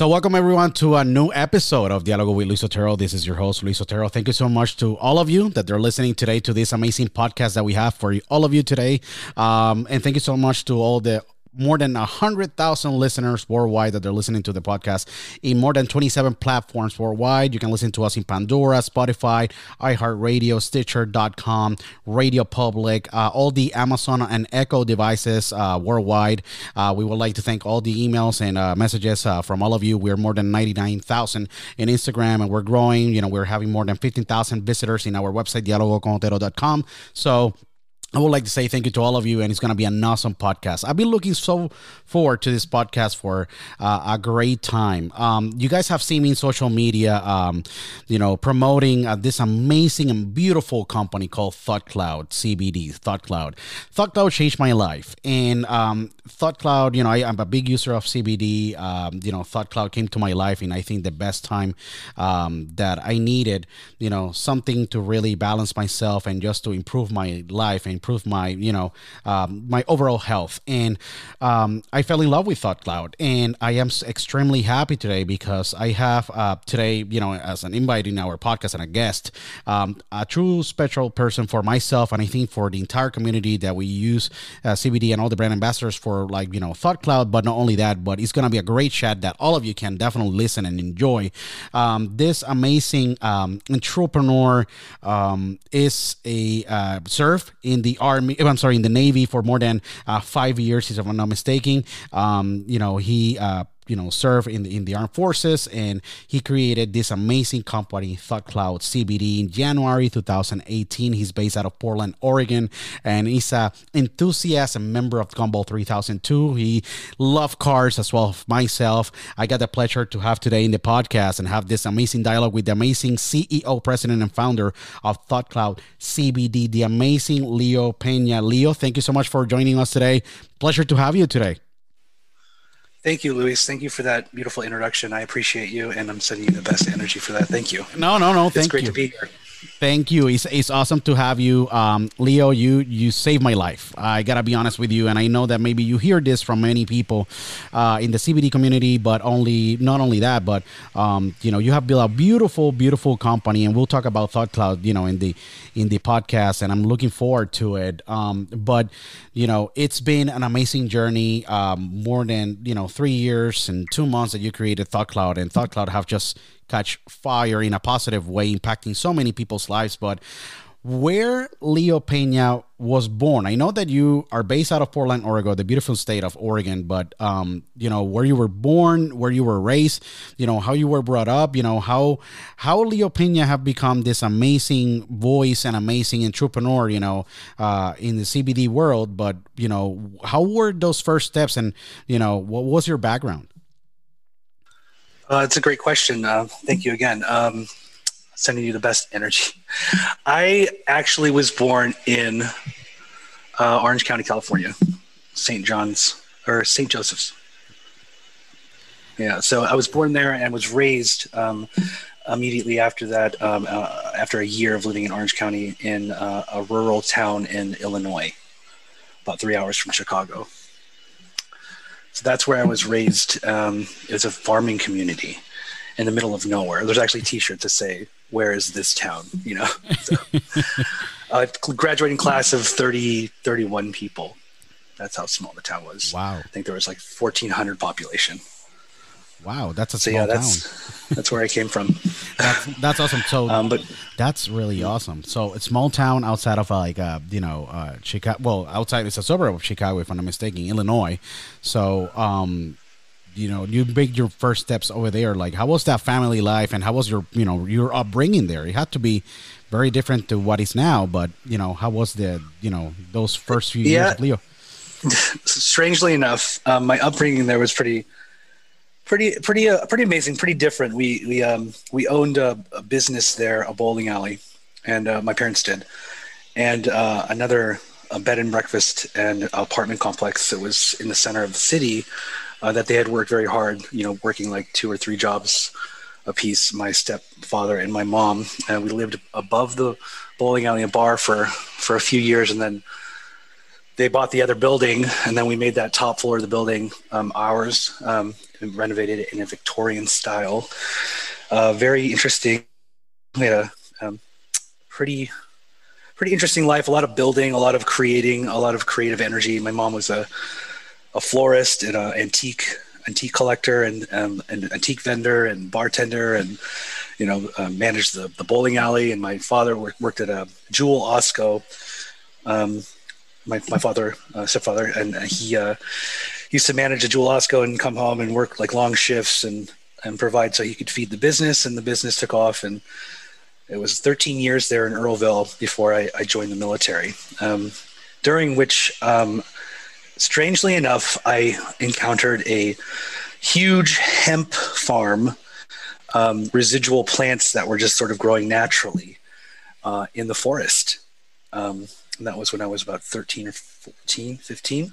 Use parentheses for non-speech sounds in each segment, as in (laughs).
So, welcome everyone to a new episode of Dialogo with Luis Otero. This is your host, Luis Otero. Thank you so much to all of you that are listening today to this amazing podcast that we have for all of you today. Um, and thank you so much to all the more than 100,000 listeners worldwide that they're listening to the podcast in more than 27 platforms worldwide. You can listen to us in Pandora, Spotify, iHeartRadio, Stitcher.com, Radio Public, uh, all the Amazon and Echo devices uh, worldwide. Uh, we would like to thank all the emails and uh, messages uh, from all of you. We're more than 99,000 in Instagram and we're growing. You know, we're having more than 15,000 visitors in our website, dialogoconotero.com. So, I would like to say thank you to all of you, and it's going to be an awesome podcast. I've been looking so forward to this podcast for uh, a great time. Um, you guys have seen me in social media, um, you know, promoting uh, this amazing and beautiful company called Thought Cloud CBD. Thought Cloud, Thought Cloud changed my life, and um, ThoughtCloud, you know, I, am a big user of CBD. Um, you know, ThoughtCloud came to my life, and I think the best time um, that I needed, you know, something to really balance myself and just to improve my life and improve my you know um, my overall health. And um, i fell in love with thoughtcloud and i am extremely happy today because i have uh, today you know as an invite in our podcast and a guest um, a true special person for myself and i think for the entire community that we use uh, cbd and all the brand ambassadors for like you know thoughtcloud but not only that but it's going to be a great chat that all of you can definitely listen and enjoy. Um, this amazing um, entrepreneur um, is a uh, serve in the the army. I'm sorry, in the navy for more than uh, five years, if I'm not mistaken. Um, you know, he uh, you know serve in the in the armed forces and he created this amazing company thought cloud cbd in january 2018 he's based out of portland oregon and he's a enthusiast and member of gumball 3002 he love cars as well as myself. I got the pleasure to have today in the podcast and have this amazing dialogue with the amazing ceo president and founder of thought cloud cbd the amazing leo pena leo thank you so much for joining us today. Pleasure to have you today Thank you, Luis. Thank you for that beautiful introduction. I appreciate you, and I'm sending you the best energy for that. Thank you. No, no, no. Thank it's great you. to be here. Thank you. It's, it's awesome to have you, um, Leo. You you saved my life. I gotta be honest with you, and I know that maybe you hear this from many people uh, in the CBD community, but only not only that, but um, you know you have built a beautiful, beautiful company, and we'll talk about Thought Cloud, you know, in the in the podcast, and I'm looking forward to it. Um, but you know, it's been an amazing journey. Um, more than you know three years and two months that you created Thought Cloud, and Thought Cloud have just catch fire in a positive way, impacting so many people's lives. But where Leo Pena was born, I know that you are based out of Portland, Oregon, the beautiful state of Oregon. But um, you know where you were born, where you were raised, you know how you were brought up, you know how how Leo Pena have become this amazing voice and amazing entrepreneur, you know, uh, in the CBD world. But you know how were those first steps, and you know what was your background? Uh, it's a great question. Uh, thank you again. Um, sending you the best energy. (laughs) I actually was born in uh, Orange County, California, St. John's or St. Joseph's. Yeah, so I was born there and was raised um, immediately after that, um, uh, after a year of living in Orange County in uh, a rural town in Illinois, about three hours from Chicago. So that's where I was raised. Um, it was a farming community in the middle of nowhere. There's actually T-shirts that say, "Where is this town?" You know, so, (laughs) uh, graduating class of 30, 31 people. That's how small the town was. Wow. I think there was like 1,400 population. Wow, that's a So small yeah, town. that's (laughs) that's where I came from. That's that's awesome. So, Um, but that's really awesome. So, a small town outside of uh, like uh, you know uh, Chicago. Well, outside it's a suburb of Chicago, if I'm not mistaken, Illinois. So, um, you know, you make your first steps over there. Like, how was that family life, and how was your you know your upbringing there? It had to be very different to what is now. But you know, how was the you know those first few years Yeah. of Leo? (laughs) strangely enough, um, my upbringing there was pretty, pretty, pretty, uh, pretty amazing, pretty different. We we um, we owned a, a business there, a bowling alley, and uh, my parents did, and uh, another a bed and breakfast and apartment complex that was in the center of the city uh, that they had worked very hard, you know, working like two or three jobs a piece. My stepfather and my mom, and we lived above the bowling alley and bar for for a few years, and then they bought the other building, and then we made that top floor of the building um, ours. Um, and renovated it in a Victorian style. Uh, very interesting. We had a um, pretty pretty interesting life. A lot of building, a lot of creating, a lot of creative energy. My mom was a a florist and an antique antique collector and um, an antique vendor and bartender and you know uh, managed the, the bowling alley and my father worked, at a Jewel-Osco um, my, my father uh, stepfather and he uh, used to manage a Jewel-Osco and come home and work like long shifts and and provide so he could feed the business and the business took off and it was 13 years there in Earlville before I, I joined the military, um, during which, um, strangely enough, I encountered a huge hemp farm, um, residual plants that were just sort of growing naturally uh, in the forest. Um, that was when I was about 13 or 14, 15.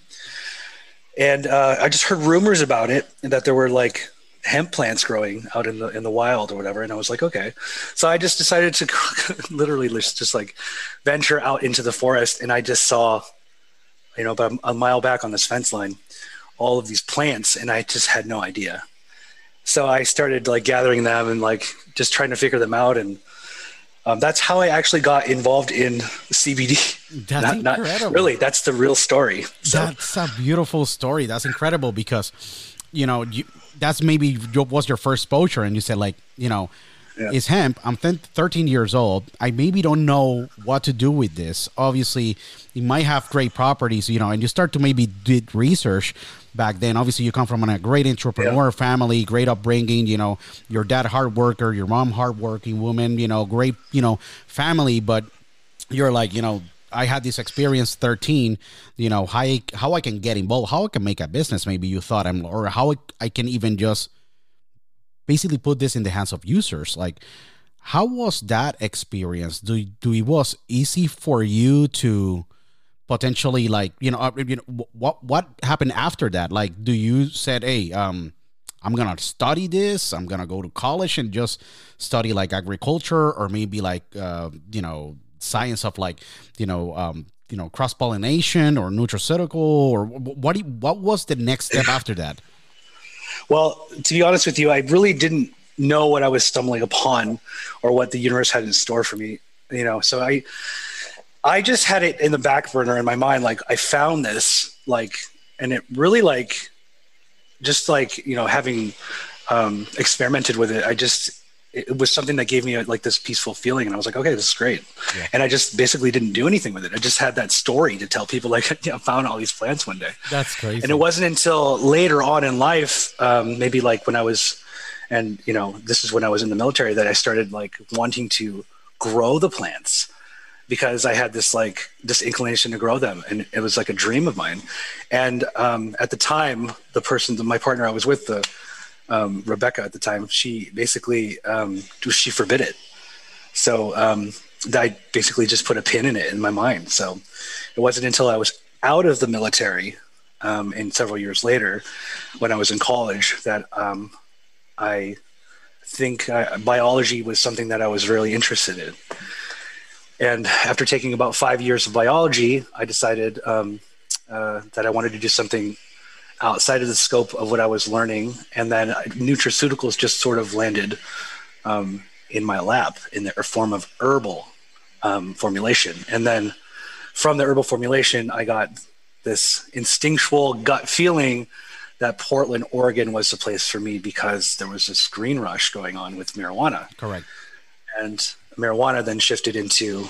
And uh, I just heard rumors about it and that there were like hemp plants growing out in the in the wild or whatever. And i was like okay. So i just decided to (laughs) literally just, just like venture out into the forest. And i just saw you know about a mile back on this fence line all of these plants. And i just had no idea. So i started like gathering them and like just trying to figure them out. And um, that's how i actually got involved in cbd That's not, incredible. not really that's the real story so That's a beautiful story. That's incredible because, you know, you, that's maybe your, was your first exposure, and you said like, you know, yeah. is hemp. I'm 13 years old. I maybe don't know what to do with this. Obviously, it might have great properties, you know, and you start to maybe did research back then. Obviously, you come from a great entrepreneur yeah. family, great upbringing. You know, your dad hard worker, your mom hardworking woman. You know, great you know family, but you're like you know I had this experience 13, you know, how I, how I can get involved, how I can make a business, maybe you thought I'm, or how I can even just basically put this in the hands of users. Like, how was that experience? Do, do it was easy for you to potentially like, you know, uh, you know, what, what happened after that? Like, do you said, Hey, um, I'm gonna study this. I'm gonna go to college and just study like agriculture or maybe like uh, you know science of like you know um, you know cross pollination or nutraceutical or what what was the next step after that? Well, to be honest with you, I really didn't know what I was stumbling upon or what the universe had in store for me. You know, so I I just had it in the back burner in my mind. Like I found this like, and it really like just like you know having um, experimented with it. I just it was something that gave me a, like this peaceful feeling and i was like okay this is great yeah. and i just basically didn't do anything with it i just had that story to tell people like (laughs) i found all these plants one day that's crazy and it wasn't until later on in life um, maybe like when i was and you know this is when i was in the military that i started like wanting to grow the plants because i had this like this inclination to grow them and it was like a dream of mine and um, at the time the person my partner i was with the um, Rebecca at the time, she basically um, she forbid it. So um, I basically just put a pin in it in my mind. So it wasn't until I was out of the military um, and several years later, when I was in college, that um, I think I, biology was something that I was really interested in. And after taking about five years of biology, I decided um, uh, that I wanted to do something outside of the scope of what I was learning. And then nutraceuticals just sort of landed um, in my lap in the form of herbal um, formulation. And then from the herbal formulation, I got this instinctual gut feeling that Portland, Oregon was the place for me because there was this green rush going on with marijuana. Correct. And marijuana then shifted into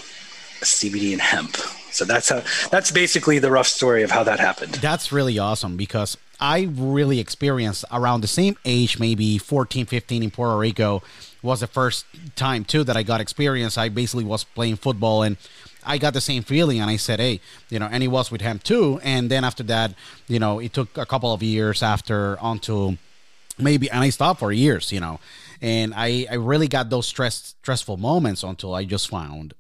CBD and hemp. So that's how that's basically the rough story of how that happened. That's really awesome because I really experienced around the same age, maybe 14, 15 in Puerto Rico was the first time too that I got experience. I basically was playing football and I got the same feeling and I said, Hey, you know, and he was with him too. And then after that, you know, it took a couple of years after onto maybe and I stopped for years, you know. And I, I really got those stress stressful moments until I just found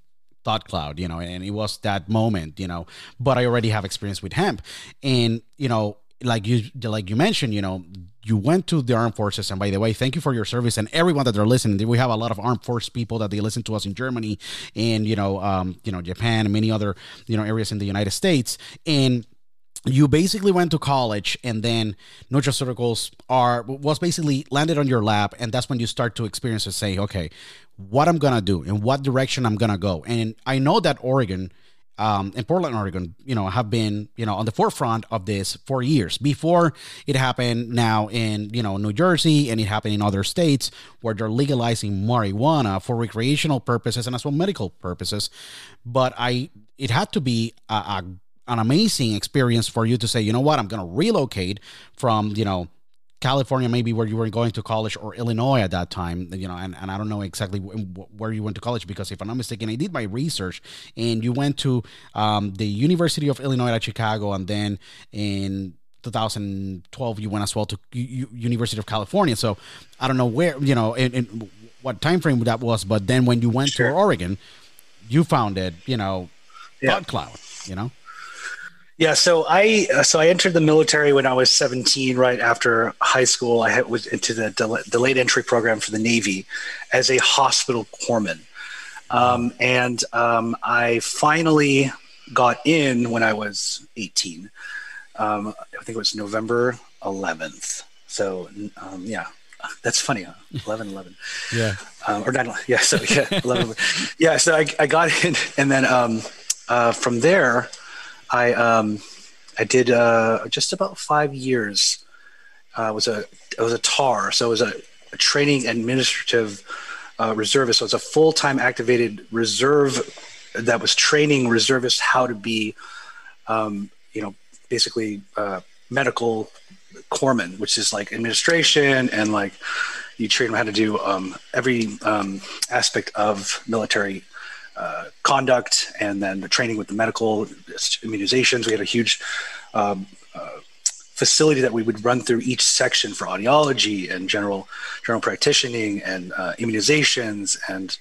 thought cloud you know and it was that moment you know but i already have experience with hemp. And you know like you like you mentioned you know you went to the armed forces. And by the way thank you for your service and everyone that are listening. We have a lot of armed force people that they listen to us in germany and you know um you know japan and many other you know areas in the united states. And you basically went to college and then nutraceuticals are was basically landed on your lap and that's when you start to experience and say okay what i'm gonna do and what direction i'm gonna go and i know that oregon um, in Portland, Oregon, you know, have been, you know, on the forefront of this for years before it happened now in, you know, New Jersey and it happened in other states where they're legalizing marijuana for recreational purposes and as well medical purposes. But I, it had to be a, a an amazing experience for you to say, you know what, I'm going to relocate from, you know, California, maybe where you were going to college, or Illinois at that time, you know, and, and I don't know exactly where you went to college because if I'm not mistaken, I did my research and you went to um, the University of Illinois at Chicago, and then in 2012 you went as well to U- University of California. So I don't know where, you know, in, in what time frame that was, but then when you went sure. to Oregon, you found it, you know, yeah. Cloud, you know. Yeah, so I so I entered the military when I was 17, right after high school. I was into the delayed entry program for the Navy as a hospital corpsman, um, and um, I finally got in when I was 18. Um, I think it was November 11th. So um, yeah, that's funny. Huh? 11, 11. Yeah. Um, or 9, yeah. So yeah, 11. (laughs) yeah. So I, I got in, and then um, uh, from there. I um, I did uh, just about five years. Uh, was a it was a TAR, so it was a, a training administrative uh, reservist. So it's a full time activated reserve that was training reservists how to be, um, you know, basically uh, medical corpsmen, which is like administration and like you train them how to do um, every um, aspect of military conduct and then the training with the medical immunizations. We had a huge um, uh, facility that we would run through each section for audiology and general general practicing and uh, immunizations and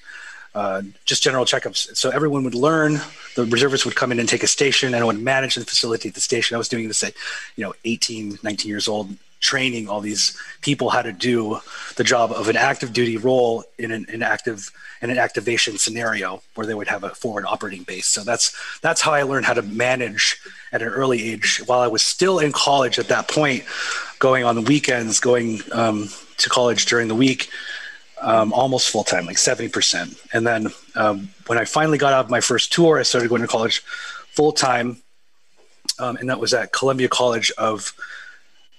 uh, just general checkups. So everyone would learn. The reservists would come in and take a station, and I would manage the facility at the station. I was doing this at, you know, 18, 19 years old, training all these people how to do the job of an active duty role in an, an active in an activation scenario where they would have a forward operating base. So that's that's how I learned how to manage at an early age. While I was still in college at that point, going on the weekends, going um, to college during the week um, almost full time, like 70%. And then um, when I finally got out of my first tour, I started going to college full time. Um, and that was at Columbia College of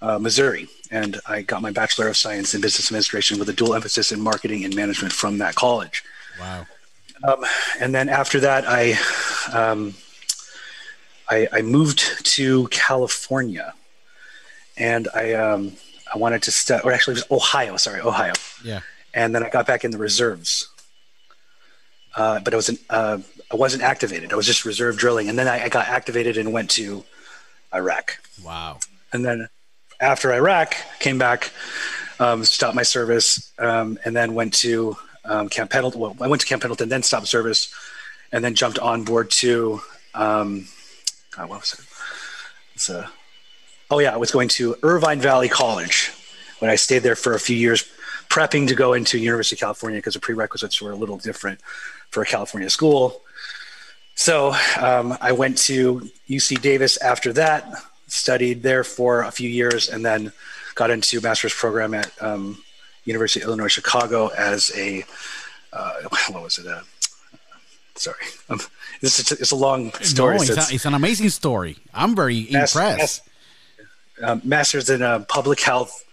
uh, Missouri. And I got my Bachelor of Science in Business Administration with a dual emphasis in marketing and management from that college. Wow. Um, and then after that, I, um, I, I, moved to California and I, um, I wanted to study, or actually it was Ohio, sorry, Ohio. Yeah and then I got back in the reserves. Uh, but I wasn't uh, I wasn't activated. I was just reserve drilling, and then I, I, got activated and went to Iraq. Wow! And then after Iraq, came back, um, stopped my service, um, and then went to um, Camp Pendleton. Well, I went to Camp Pendleton, then stopped service, and then jumped on board to um, God, what was it? It's a, oh yeah, I was going to Irvine Valley College when I stayed there for a few years prepping to go into University of California because the prerequisites were a little different for a California school. So um, I went to UC Davis after that, studied there for a few years, and then got into a master's program at um, University of Illinois Chicago as a uh, (laughs) what was it? Uh, sorry, um, this is, it's a long story. No, it's, so a, it's, an amazing story. I'm very master, impressed. um, master's in uh, public health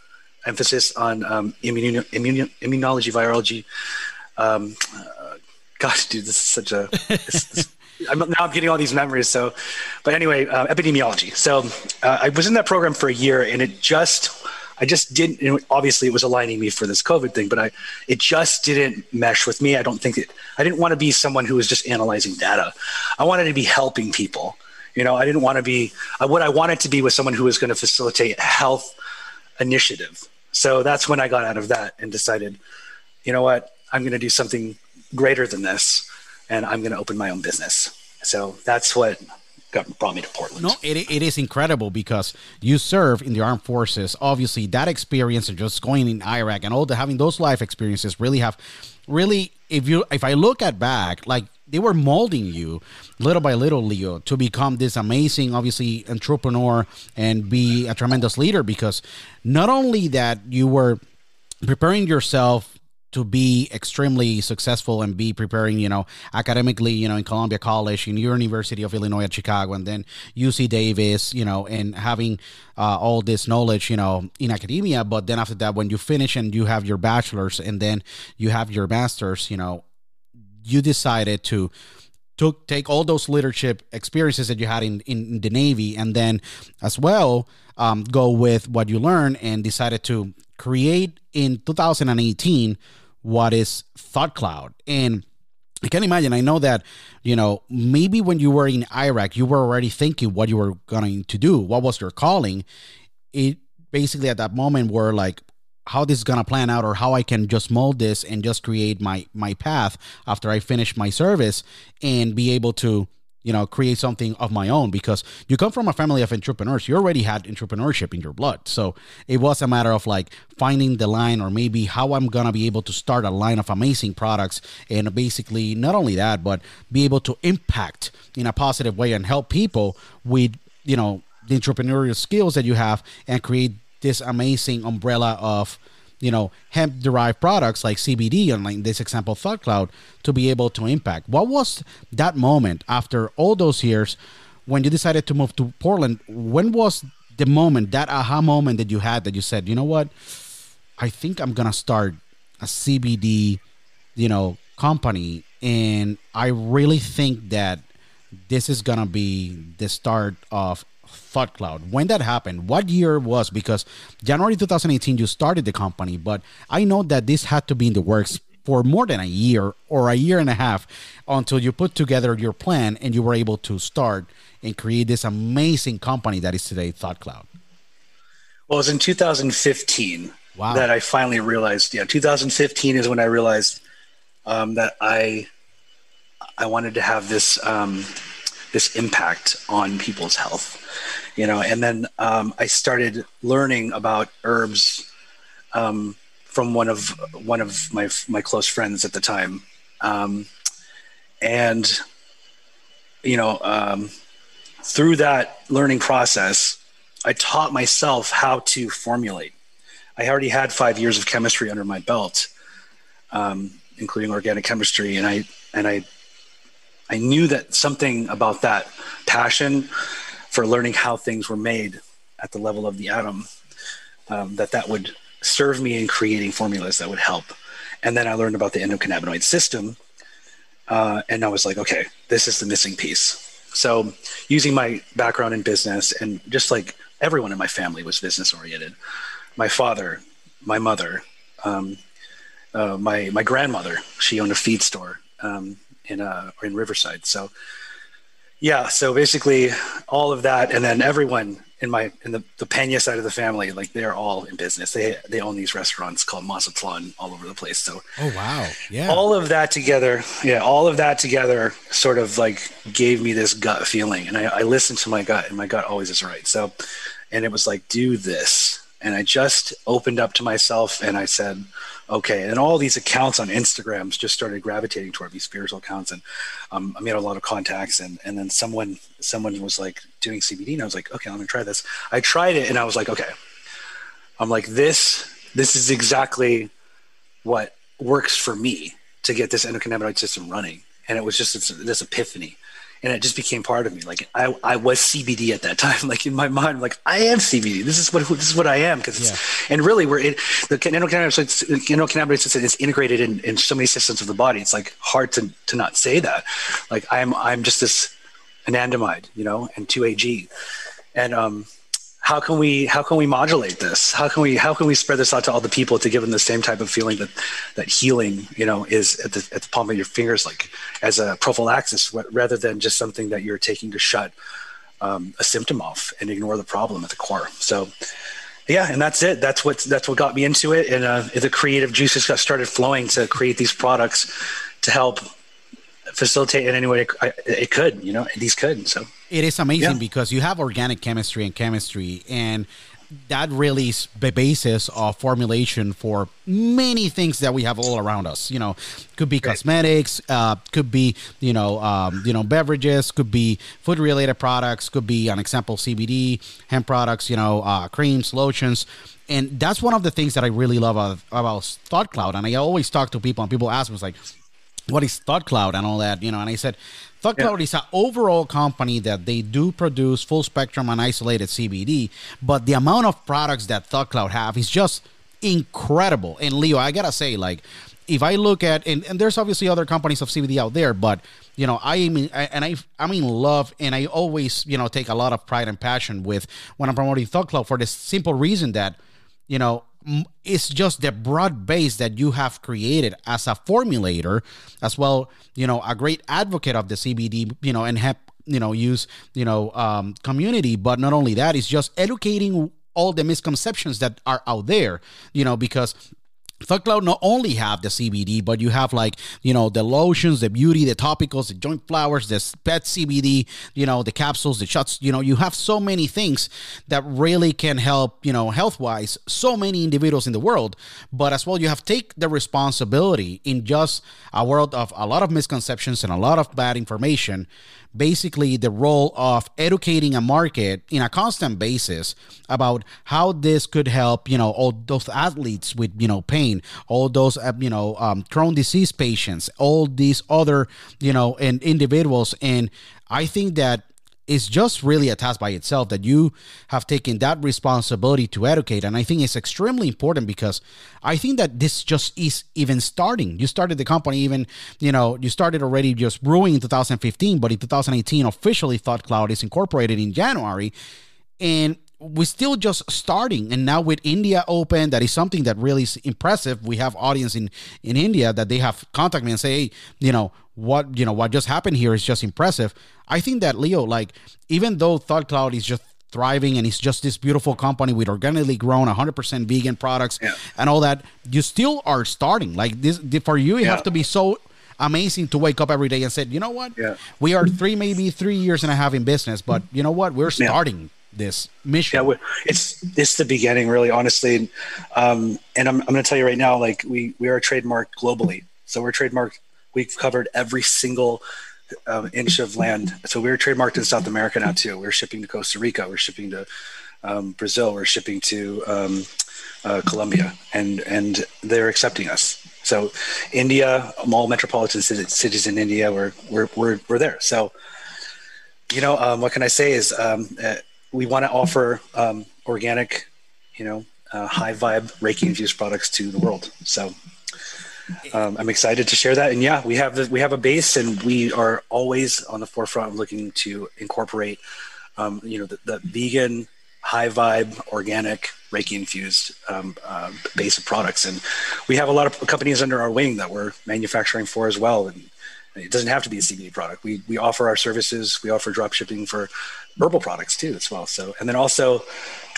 emphasis on um, immun- immun- immunology, virology. Um, uh, gosh, dude, this is such a. This, this, I'm, now I'm getting all these memories. So, but anyway, uh, epidemiology. So uh, I was in that program for a year, and it just, I just didn't. Obviously, it was aligning me for this COVID thing, but I, it just didn't mesh with me. I don't think it. I didn't want to be someone who was just analyzing data. I wanted to be helping people. You know, I didn't want to be. Uh, what I wanted to be was someone who was going to facilitate health initiative so that's when I got out of that and decided, you know what, I'm going to do something greater than this, and I'm going to open my own business. So that's what got, brought me to Portland. No, it, it is incredible because you serve in the armed forces. Obviously, that experience and just going in Iraq and all the having those life experiences really have, really, if you if I look at back, like they were molding you little by little, Leo, to become this amazing, obviously, entrepreneur and be a tremendous leader. Because not only that you were preparing yourself to be extremely successful and be preparing, you know, academically, you know, in Columbia College, in your University of Illinois at Chicago, and then UC Davis, you know, and having uh, all this knowledge, you know, in academia. But then after that, when you finish and you have your bachelor's and then you have your master's, you know, you decided to took take all those leadership experiences that you had in, in, the Navy and then as well um, go with what you learned and decided to create in 2018 what is Thought Cloud. And I can imagine, I know that, you know, maybe when you were in Iraq, you were already thinking what you were going to do, what was your calling. It basically at that moment were like, how this is gonna plan out or how I can just mold this and just create my my path after I finish my service and be able to you know create something of my own because you come from a family of entrepreneurs. You already had entrepreneurship in your blood. So it was a matter of like finding the line or maybe how i'm gonna be able to start a line of amazing products and basically not only that but be able to impact in a positive way and help people with you know the entrepreneurial skills that you have and create this amazing umbrella of you know hemp derived products like CBD and like this example Thought Cloud to be able to impact. What was that moment after all those years when you decided to move to Portland? When was the moment that aha moment that you had that you said, you know what, I think I'm gonna start a CBD you know, company, and I really think that this is gonna be the start of Thought Cloud. When that happened, what year was? Because January 2018, you started the company, but I know that this had to be in the works for more than a year or a year and a half until you put together your plan and you were able to start and create this amazing company that is today Thought Cloud. Well, it was in 2015 Wow. that I finally realized. Yeah, 2015 is when I realized um, that I I wanted to have this um, this impact on people's health, you know. And then um, I started learning about herbs um, from one of one of my my close friends at the time, um, and you know, um, through that learning process, I taught myself how to formulate. I already had five years of chemistry under my belt, um, including organic chemistry, and I and I I knew that something about that passion for learning how things were made at the level of the atom um, that that would serve me in creating formulas that would help. And then I learned about the endocannabinoid system, uh, and I was like, okay, this is the missing piece. So, using my background in business and just like everyone in my family was business oriented, my father, my mother, um, uh, my my grandmother, she owned a feed store um, in uh, in Riverside. So, yeah, so basically all of that, and then everyone in my in the, the Pena side of the family, like they're all in business. They they own these restaurants called Mazatlan all over the place. So Oh wow. Yeah. all of that together, yeah, all of that together sort of like gave me this gut feeling. And I, I listened to my gut, and my gut always is right. So, and it was like, do this. And I just opened up to myself and I said, okay. And all these accounts on Instagrams just started gravitating toward these spiritual accounts. And um, I made a lot of contacts. And, and then someone, someone was like doing CBD. And I was like, okay, I'm going to try this. I tried it and I was like, okay. I'm like, this, this is exactly what works for me to get this endocannabinoid system running. And it was just this, this epiphany. And it just became part of me. Like I, I was CBD at that time. (laughs) Like in my mind, like I am CBD. This is what this is what I am. Because Yeah. and really we're in the endocannabinoid, endocannabinoid system is integrated in, in so many systems of the body. It's like hard to, to not say that. Like I'm I'm just this anandamide, you know, and two AG, and um, how can we how can we modulate this? How can we how can we spread this out to all the people to give them the same type of feeling that that healing you know is at the, at the palm of your fingers like as a prophylaxis rather than just something that you're taking to shut um, a symptom off and ignore the problem at the core. So yeah and that's it. That's what that's what got me into it. And uh, the creative juices got started flowing to create these products to help facilitate in any way it, it could you know these could so. It is amazing Yeah. because you have organic chemistry and chemistry and that really is the basis of formulation for many things that we have all around us you know. Could be cosmetics uh, could be you know um, you know beverages could be food related products could be an example cbd hemp products you know uh, creams lotions. And that's one of the things that i really love about, about thought cloud and i always talk to people and people ask me it's like what is Thought Cloud and all that, you know. And I said, Thought Yeah. Cloud is an overall company that they do produce full spectrum and isolated CBD, but the amount of products that Thought Cloud have is just incredible. And Leo, I gotta say, like, if I look at and, and there's obviously other companies of CBD out there, but you know, I mean, I, and I I'm in love, and I always you know take a lot of pride and passion with when I'm promoting Thought Cloud for the simple reason that you know it's just the broad base that you have created as a formulator as well you know a great advocate of the cbd you know and hemp you know use you know um, community. But not only that it's just educating all the misconceptions that are out there you know because Thought Cloud not only have the CBD, but you have like you know the lotions, the beauty, the topicals, the joint flowers, the pet CBD, you know the capsules, the shots. You know you have so many things that really can help you know health wise so many individuals in the world. But as well, you have take the responsibility in just a world of a lot of misconceptions and a lot of bad information. Basically, the role of educating a market in a constant basis about how this could help you know all those athletes with you know pain all those uh, you know um, disease patients all these other you know and individuals. And I think that is just really a task by itself that you have taken that responsibility to educate. And i think it's extremely important because i think that this just is even starting. You started the company even you know you started already just brewing in 2015 but in 2018 officially thought cloud is incorporated in january. And we're still just starting. And now with india open that is something that really is impressive. We have audience in in india that they have contact me and say hey you know what you know what just happened here is just impressive i think that leo like even though thought cloud is just thriving and it's just this beautiful company with organically grown 100% vegan products Yeah. and all that you still are starting like this for you you Yeah. have to be so amazing to wake up every day and said you know what Yeah. we are three maybe three years and a half in business but you know what we're starting this mission Yeah, it's it's the beginning, really, honestly. And, um, and I'm, I'm going to tell you right now, like we we are trademarked globally, so we're trademarked. We've covered every single um, inch of land. So we're trademarked in South America now too. We're shipping to Costa Rica. We're shipping to um, Brazil. We're shipping to um, uh, Colombia, and and they're accepting us. So India, all metropolitan cities, in India, we're we're we're, we're there. So you know, um, what can I say is um, uh, we want to offer um, organic, you know, uh, high vibe Reiki infused products to the world. So um, I'm excited to share that. And yeah, we have the, we have a base, and we are always on the forefront of looking to incorporate, um, you know, the, the vegan, high vibe, organic Reiki infused um, uh, base of products. And we have a lot of companies under our wing that we're manufacturing for as well. And it doesn't have to be a CBD product. We we offer our services. We offer drop shipping for herbal products too as well. So and then also,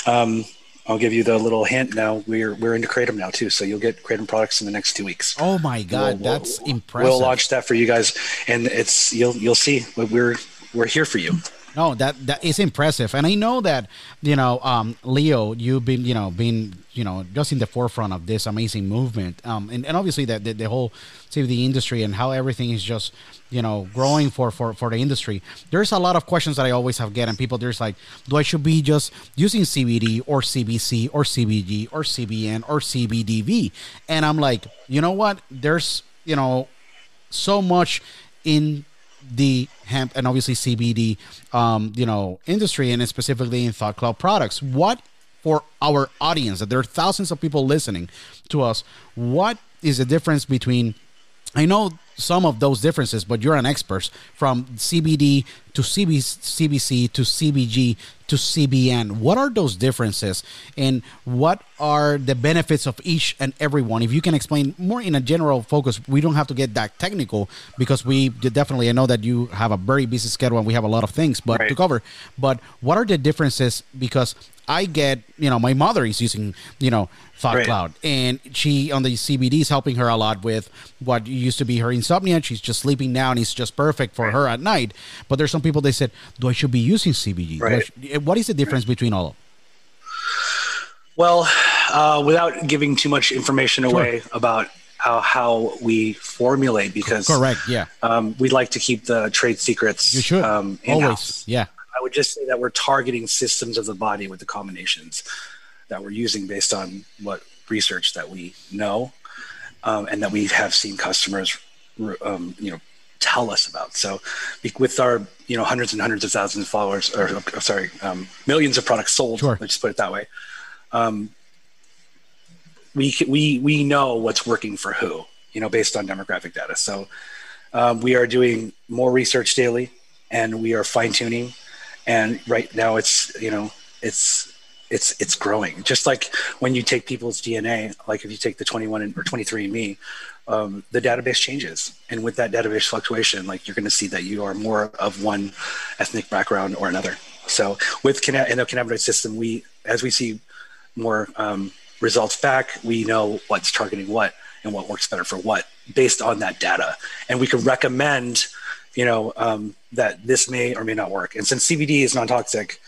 um, I'll give you the little hint now. We're we're into kratom now too. So you'll get kratom products in the next two weeks. oh my god We'll- that's we'll- impressive We'll launch that for you guys, and it's you'll you'll see. We're we're here for you. No, that that is impressive, and I know that you know, um, Leo, you've been you know been you know just in the forefront of this amazing movement, um, and, and obviously that the, the whole CBD industry and how everything is just you know growing for for for the industry. There's a lot of questions that I always have get, and people there's like, do I should be just using CBD or CBC or CBG or CBN or CBDV? And I'm like, you know what? There's you know so much in the hemp and obviously CBD, um, you know, industry and specifically in Thought Cloud products. What for our audience that there are thousands of people listening to us? What is the difference between? I know some of those differences, but you're an expert from CBD to CB, CBC to CBG to CBN. What are those differences, and what are the benefits of each and every one? If you can explain more in a general focus, we don't have to get that technical because we definitely. I know that you have a very busy schedule and we have a lot of things, but to cover. But what are the differences? Because I get, you know, my mother is using, you know, Thought Right. Cloud, and she on the CBD is helping her a lot with what used to be her insomnia. She's just sleeping now, and it's just perfect for her at night. But there's some people they said, "Do I should be using CBD?" Right. sh- What is the difference between all of them? Well, uh, without giving too much information away about how how we formulate, because Correct. Yeah. um, we'd like to keep the trade secrets. You should um, always. Yeah. I would just say that we're targeting systems of the body with the combinations that we're using based on what research that we know um, and that we have seen customers, um, you know, tell us about. So, with our you know hundreds and hundreds of thousands of followers, or uh, sorry, um, millions of products sold. Sure. Let's just put it that way. Um, we we we know what's working for who, you know, based on demographic data. So, um, we are doing more research daily, and we are fine tuning. And right now, it's you know, it's it's it's growing. Just like when you take people's DNA, like if you take the 21 and, or 23andMe, um, the database changes, and with that database fluctuation, like you're going to see that you are more of one ethnic background or another. So with canna- in the cannabinoid system, we as we see more um, results back, we know what's targeting what and what works better for what based on that data, and we can recommend, you know, um, that this may or may not work. And since CBD is non-toxic,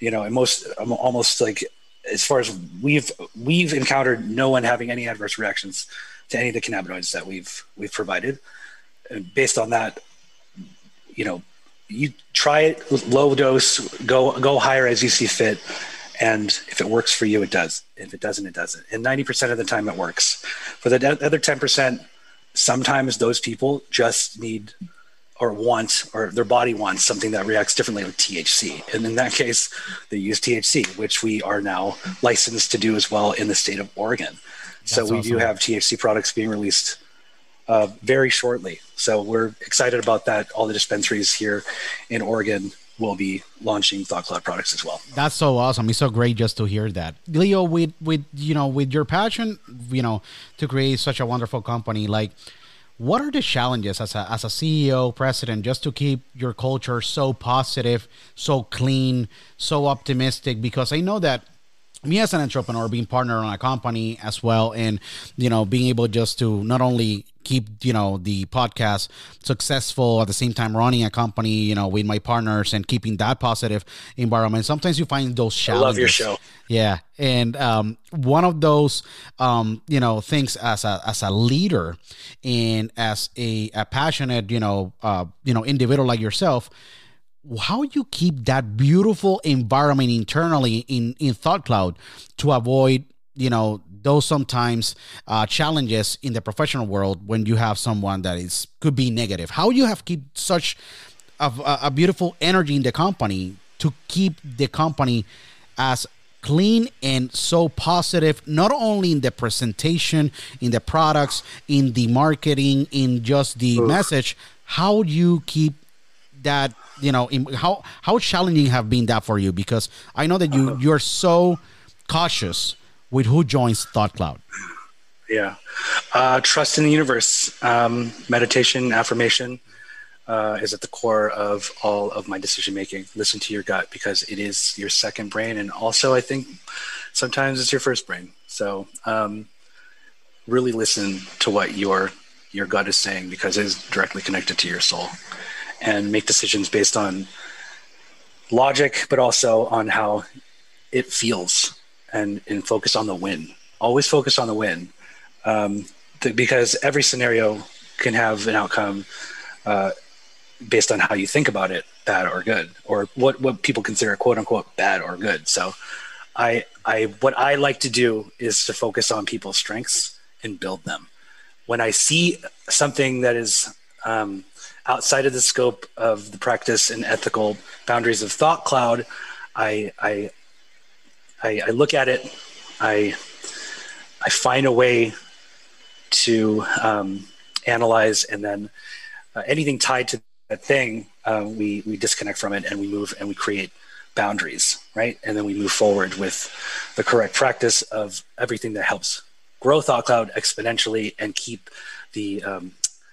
you know, and most um, almost like as far as we've we've encountered no one having any adverse reactions to any of the cannabinoids that we've we've provided. And based on that, you know, you try it low dose, go go higher as you see fit, and if it works for you, it does. If it doesn't, it doesn't. And ninety percent of the time, it works. For the other ten percent, sometimes those people just need or want or their body wants something that reacts differently with THC. And in that case, they use THC, which we are now licensed to do as well in the state of Oregon. That's so we awesome. do have THC products being released uh, very shortly. So we're excited about that. All the dispensaries here in Oregon will be launching Thought Cloud products as well. That's so awesome. It's so great just to hear that. Leo, with with you know, with your passion, you know, to create such a wonderful company, like what are the challenges as a, as a CEO, president, just to keep your culture so positive, so clean, so optimistic? Because I know that me as an entrepreneur being partner on a company as well and you know being able just to not only keep you know the podcast successful at the same time running a company you know with my partners and keeping that positive environment sometimes you find those challenges I love your show. Yeah and um, one of those um, you know things as a as a leader and as a, a passionate you know uh, you know individual like yourself how you keep that beautiful environment internally in in thought cloud to avoid you know those sometimes uh, challenges in the professional world when you have someone that is could be negative? How you have keep such a, a beautiful energy in the company to keep the company as clean and so positive not only in the presentation in the products in the marketing in just the message? How do you keep that you know how how challenging have been that for you? Because i know that you uh-huh. you're so cautious with who joins thought cloud. Yeah. Uh, trust in the universe. Um, meditation affirmation uh, is at the core of all of my decision making. Listen to your gut because it is your second brain and also i think sometimes it's your first brain. So um, really listen to what your your gut is saying because it is directly connected to your soul and make decisions based on logic, but also on how it feels and, and focus on the win. Always focus on the win um, th- because every scenario can have an outcome uh, based on how you think about it, bad or good, or what, what people consider quote unquote bad or good. So I, I, what I like to do is to focus on people's strengths and build them. When I see something that is um, outside of the scope of the practice and ethical boundaries of thought cloud i i i, I look at it i i find a way to um, analyze and then uh, anything tied to that thing uh, we we disconnect from it and we move and we create boundaries right? And then we move forward with the correct practice of everything that helps grow thought cloud exponentially and keep the um,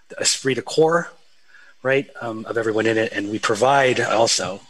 the esprit de corps right, um, of everyone in it. And we provide also,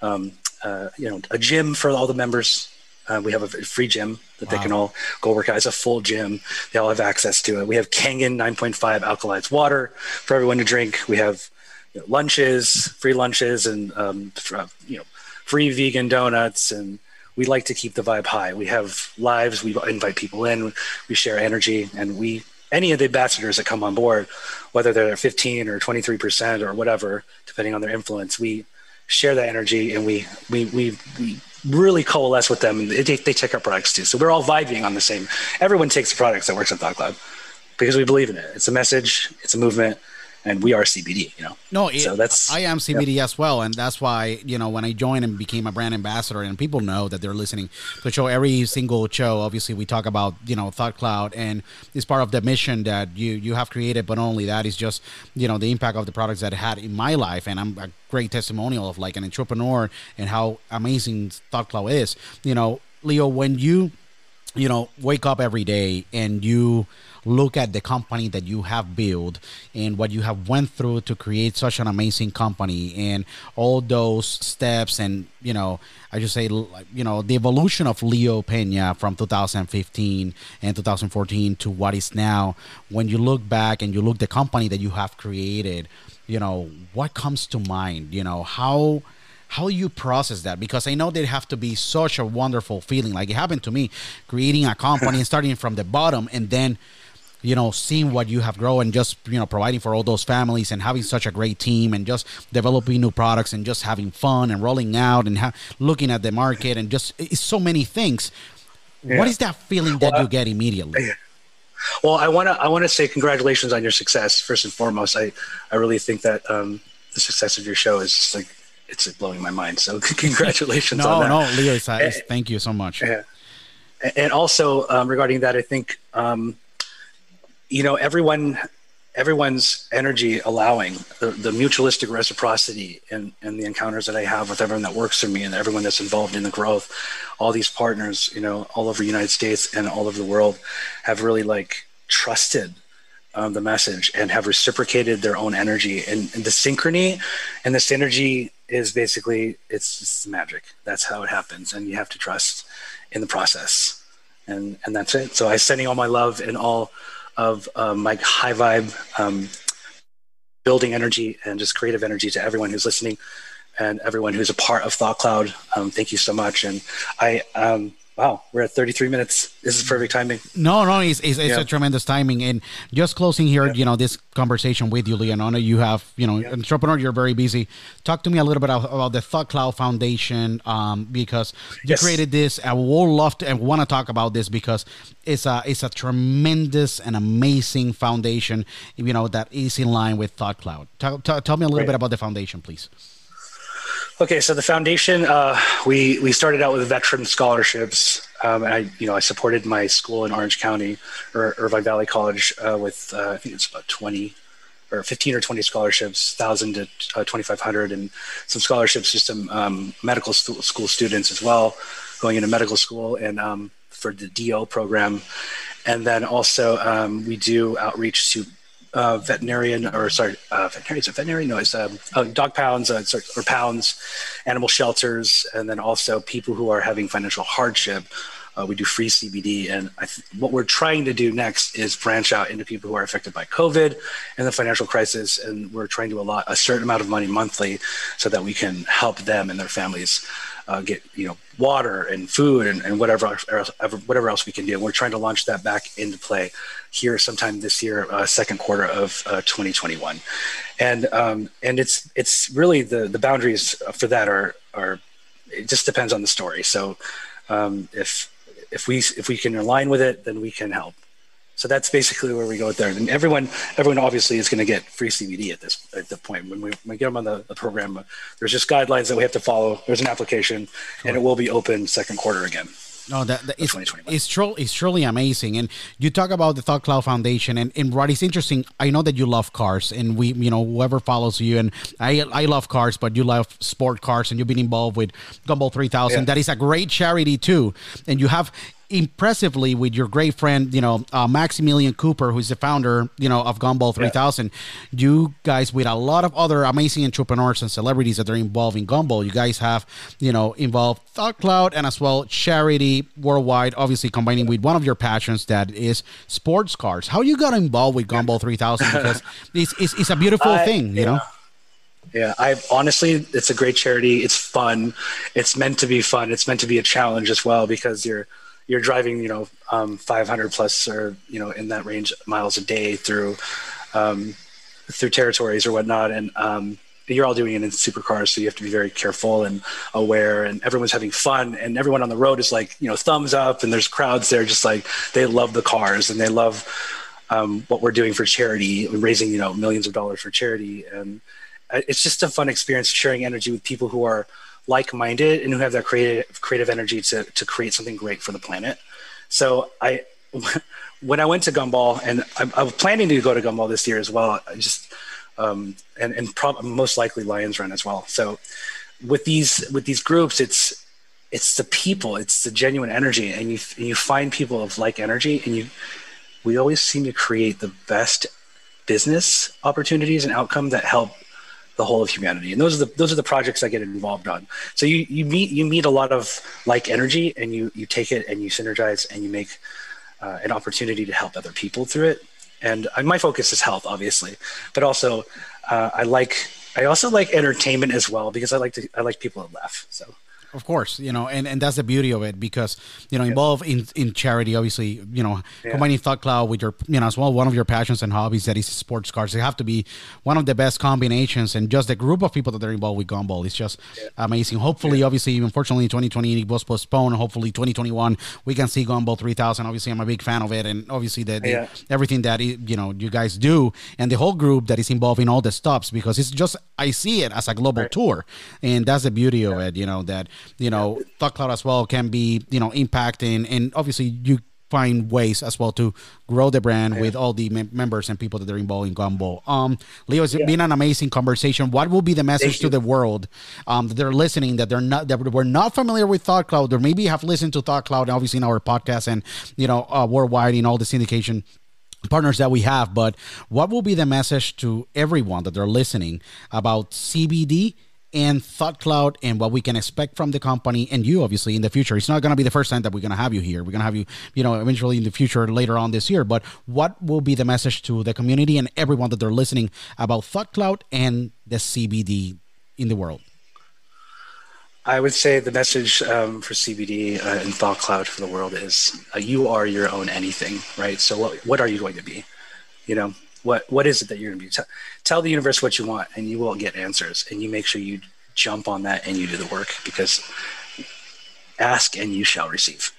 um, uh, you know, a gym for all the members. Uh, we have a free gym that wow. they can all go work out. It's a full gym. They all have access to it. We have Kangen 9.5 alkalized water for everyone to drink. We have you know, lunches, free lunches, and um, for, you know, free vegan donuts and we like to keep the vibe high. We have lives, we invite people in, we share energy, and we any of the ambassadors that come on board, whether they're 15 or 23% or whatever, depending on their influence, we share that energy and we, we, we, we really coalesce with them. They, they take our products too. So we're all vibing on the same, everyone takes the products that works at Thought Cloud because we believe in it. It's a message, it's a movement and we are CBD, you know. No, so that's I am CBD as well, and that's why you know when I joined and became a brand ambassador, and people know that they're listening to the show. Every single show, obviously, we talk about you know Thought Cloud, and it's part of the mission that you you have created. But only that is just you know the impact of the products that I had in my life, and I'm a great testimonial of like an entrepreneur and how amazing Thought Cloud is. You know, Leo, when you you know wake up every day and you look at the company that you have built and what you have went through to create such an amazing company. And all those steps and you know i just say you know the evolution of leo pena from 2015 and 2014 to what is now when you look back and you look the company that you have created you know what comes to mind? You know how how you process that? Because i know they have to be such a wonderful feeling. Like it happened to me creating a company and starting from the bottom and then you know, seeing what you have grown and just, you know, providing for all those families and having such a great team and just developing new products and just having fun and rolling out and ha- looking at the market and just it's so many things. Yeah. What is that feeling that well, you get immediately? Well, I want to I want to say congratulations on your success first and foremost. I I really think that um, the success of your show is just like it's blowing my mind. So (laughs) congratulations no, on that. No, no, Leo, it's, thank you so much. Yeah. And also um, regarding that, I think um, you know everyone everyone's energy allowing the, the mutualistic reciprocity and, and the encounters that I have with everyone that works for me and everyone that's involved in the growth, all these partners, you know, all over the United States and all over the world have really like trusted um, the message and have reciprocated their own energy and, and the synchrony and the synergy is basically it's, it's magic. That's how it happens. And you have to trust in the process and, and that's it. So i'm sending all my love and all, of um, my high vibe, um, building energy and just creative energy to everyone who's listening and everyone who's a part of Thought Cloud. Um, thank you so much. And I, um, Wow, we're at 33 minutes. This is perfect timing. No, no, it's, it's, it's yeah. a tremendous timing. And just closing here, yeah. you know, this conversation with you, Leonona, you have, you know, yeah. entrepreneur, you're very busy. Talk to me a little bit about, about the Thought Cloud Foundation um, because you yes. created this. I would love to and want to talk about this because it's a it's a tremendous and amazing foundation, you know, that is in line with Thought Cloud. Tell, tell, tell me a little right. bit about the foundation, please. Okay, so the foundation, uh, we we started out with veteran scholarships. Um, and I, you know, I supported my school in Orange County, or Irvine Valley College, uh, with uh, I think it's about twenty or fifteen or twenty scholarships, thousand to uh, twenty five hundred, and some scholarships to some um, medical st- school students as well, going into medical school and um, for the DO program, and then also um, we do outreach to uh, veterinarian or sorry, uh, veterinarian is a veterinarian? No, it's um, uh, dog pounds uh, sorry, or pounds, animal shelters, and then also people who are having financial hardship. Uh, we do free CBD, and th- what we're trying to do next is branch out into people who are affected by COVID and the financial crisis, and we're trying to allot a certain amount of money monthly so that we can help them and their families uh, get you know water and food and, and whatever else, whatever else we can do. We're trying to launch that back into play here sometime this year, uh, second quarter of uh, 2021. And um, and it's it's really the the boundaries for that are are it just depends on the story. So um, if if we if we can align with it, then we can help. So that's basically where we go there. And everyone, everyone obviously is going to get free CBD at this at the point when we, when we get them on the, the, program. There's just guidelines that we have to follow. There's an application, sure. and it will be open second quarter again. No, that, that it's, it's, truly, it's truly amazing. And you talk about the Thought Cloud Foundation, and, and what is interesting, I know that you love cars, and we, you know, whoever follows you, and I, I love cars, but you love sport cars, and you've been involved with Gumball 3000. Yeah. That is a great charity too, and you have impressively with your great friend, you know, uh, Maximillion Cooper, who's the founder, you know, of Gumball 3000. Yeah. You guys, with a lot of other amazing entrepreneurs and celebrities that are involved in Gumball, you guys have, you know, involved Thought Cloud and as well charity worldwide, obviously combining with one of your passions that is sports cars. How you got involved with Gumball 3000? Because (laughs) it's, it's, it's, a beautiful I, thing, you yeah. know? Yeah, I honestly, it's a great charity. It's fun. It's meant to be fun. It's meant to be a challenge as well because you're you're driving, you know, um, 500 plus or you know in that range miles a day through um, through territories or whatnot, and um, you're all doing it in supercars, so you have to be very careful and aware. And everyone's having fun, and everyone on the road is like, you know, thumbs up, and there's crowds there, just like they love the cars and they love um, what we're doing for charity, raising you know millions of dollars for charity, and uh, it's just a fun experience sharing energy with people who are like-minded and who have that creative creative energy to to create something great for the planet. So I, (laughs) when I went to Gumball, and I, I was planning to go to Gumball this year as well. I just um, and and prob- most likely Lions Run as well. So with these with these groups, it's it's the people, it's the genuine energy, and you you find people of like energy, and you we always seem to create the best business opportunities and outcome that help the whole of humanity. And those are the those are the projects i get involved on. So you you meet you meet a lot of like energy and you you take it and you synergize and you make uh, an opportunity to help other people through it. And uh, my focus is health obviously but also uh, i like i also like entertainment as well because i like to i like people to laugh. So Of course, you know, and, and that's the beauty of it because you know, involved in, in charity, obviously, you know, Yeah. combining Thought Cloud with your, you know, as well one of your passions and hobbies that is sports cars. They have to be one of the best combinations, and just the group of people that are involved with Gumball is just amazing. Hopefully, obviously, unfortunately, 2020 it was postponed. Hopefully, 2021 we can see Gumball 3000. Obviously, I'm a big fan of it, and obviously the Yeah. everything that you know you guys do and the whole group that is involved in all the stops because it's just I see it as a global tour, and that's the beauty of it. You know that you know Thought Cloud as well can be you know impacting, and obviously you find ways as well to grow the brand with all the mem- members and people that are involved in Gumball. Um, Leo, it's been an amazing conversation. What will be the message to the world um, that they're listening that they're not that we're not familiar with Thought Cloud or maybe have listened to Thought Cloud obviously in our podcast and you know uh, worldwide in all the syndication partners that we have but what will be the message to everyone that they're listening about cbd and thought cloud and what we can expect from the company and you obviously in the future it's not going to be the first time that we're going to have you here we're going to have you you know eventually in the future later on this year but what will be the message to the community and everyone that they're listening about thought cloud and the cbd in the world I would say the message um, for CBD uh, and Thought Cloud for the world is uh, you are your own anything, right? So what what are you going to be? You know what what is it that you're going to be? Tell tell the universe what you want, and you will get answers. And you make sure you jump on that and you do the work because ask and you shall receive.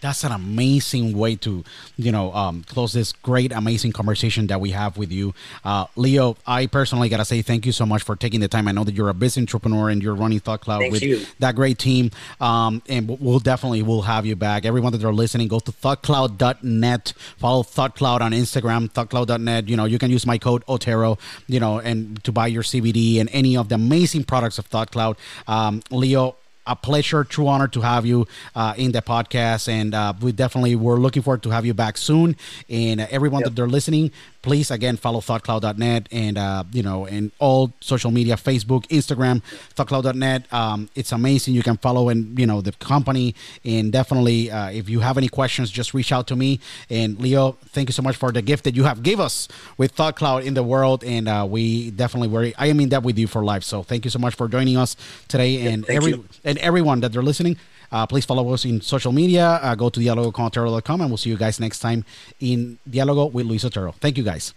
That's an amazing way to you know um, close this great amazing conversation that we have with you. Uh, leo i personally gotta say thank you so much for taking the time. I know that you're a business entrepreneur and you're running thought cloud Thank with you. that great team. Um, and we'll- we'll definitely will have you back. Everyone that are listening go to thoughtcloud.net follow thoughtcloud on instagram thoughtcloud.net you know you can use my code otero you know and to buy your cbd and any of the amazing products of thoughtcloud um, leo a pleasure, true honor to have you uh, in the podcast, and uh, we definitely we're looking forward to have you back soon. And uh, everyone that they're listening, please again follow thoughtcloud.net and uh, you know and all social media, Facebook, Instagram, thoughtcloud.net. Um, it's amazing. You can follow and you know the company, and definitely uh, if you have any questions, just reach out to me. And Leo, thank you so much for the gift that you have gave us with ThoughtCloud in the world, and uh, we definitely were I am in debt with you for life. So thank you so much for joining us today, and every you. and everyone that they're listening. Uh, please follow us in social media. Uh, go to dialogocontero.com and we'll see you guys next time in Dialogo with Luis Otero. Thank you guys.